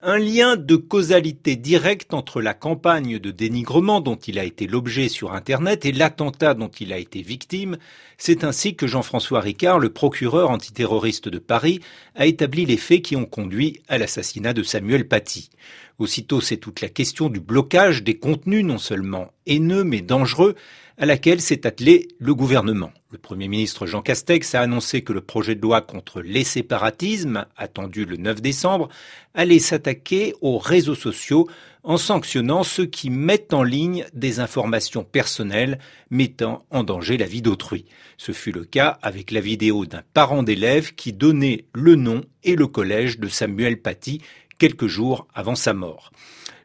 Un lien de causalité directe entre la campagne de dénigrement dont il a été l'objet sur Internet et l'attentat dont il a été victime, c'est ainsi que Jean-François Ricard, le procureur antiterroriste de Paris, a établi les faits qui ont conduit à l'assassinat de Samuel Paty. Aussitôt, c'est toute la question du blocage des contenus non seulement haineux mais dangereux à laquelle s'est attelé le gouvernement. Le Premier ministre Jean Castex a annoncé que le projet de loi contre les séparatismes, attendu le 9 décembre, allait s'attaquer aux réseaux sociaux en sanctionnant ceux qui mettent en ligne des informations personnelles mettant en danger la vie d'autrui. Ce fut le cas avec la vidéo d'un parent d'élève qui donnait le nom et le collège de Samuel Paty quelques jours avant sa mort.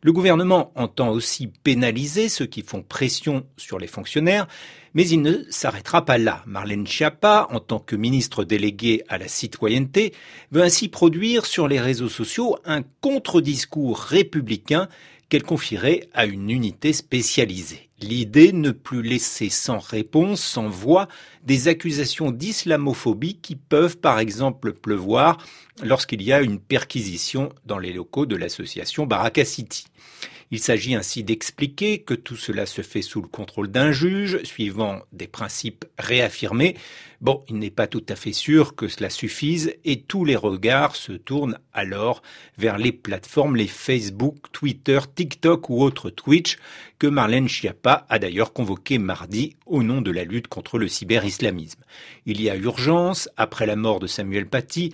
Le gouvernement entend aussi pénaliser ceux qui font pression sur les fonctionnaires, mais il ne s'arrêtera pas là. Marlène Schiappa, en tant que ministre déléguée à la citoyenneté, veut ainsi produire sur les réseaux sociaux un contre-discours républicain qu'elle confierait à une unité spécialisée. L'idée ne plus laisser sans réponse, sans voix, des accusations d'islamophobie qui peuvent par exemple pleuvoir lorsqu'il y a une perquisition dans les locaux de l'association Baraka City. Il s'agit ainsi d'expliquer que tout cela se fait sous le contrôle d'un juge, suivant des principes réaffirmés. Bon, il n'est pas tout à fait sûr que cela suffise et tous les regards se tournent alors vers les plateformes, les Facebook, Twitter, TikTok ou autres Twitch que Marlène Schiappa a d'ailleurs convoqué mardi au nom de la lutte contre le cyber-islamisme. Il y a urgence, après la mort de Samuel Paty,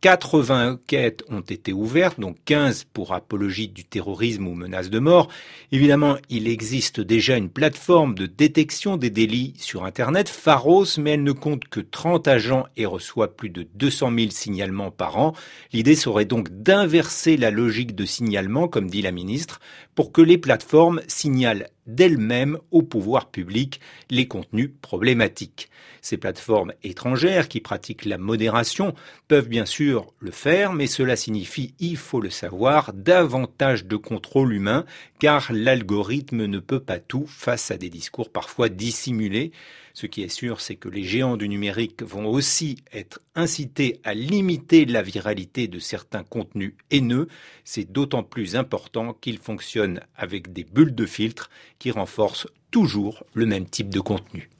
80 enquêtes ont été ouvertes, donc 15 pour apologie du terrorisme ou menace de mort. Évidemment, il existe déjà une plateforme de détection des délits sur Internet, Pharos, mais elle ne compte que 30 agents et reçoit plus de 200 000 signalements par an. L'idée serait donc d'inverser la logique de signalement, comme dit la ministre, pour que les plateformes signalent d'elles-mêmes au pouvoir public les contenus problématiques. Ces plateformes étrangères qui pratiquent la modération peuvent bien sûr le faire, mais cela signifie, il faut le savoir, davantage de contrôle humain, car l'algorithme ne peut pas tout face à des discours parfois dissimulés. Ce qui est sûr, c'est que les géants du numérique vont aussi être incités à limiter la viralité de certains contenus haineux. C'est d'autant plus important qu'ils fonctionnent avec des bulles de filtre qui renforcent toujours le même type de contenu.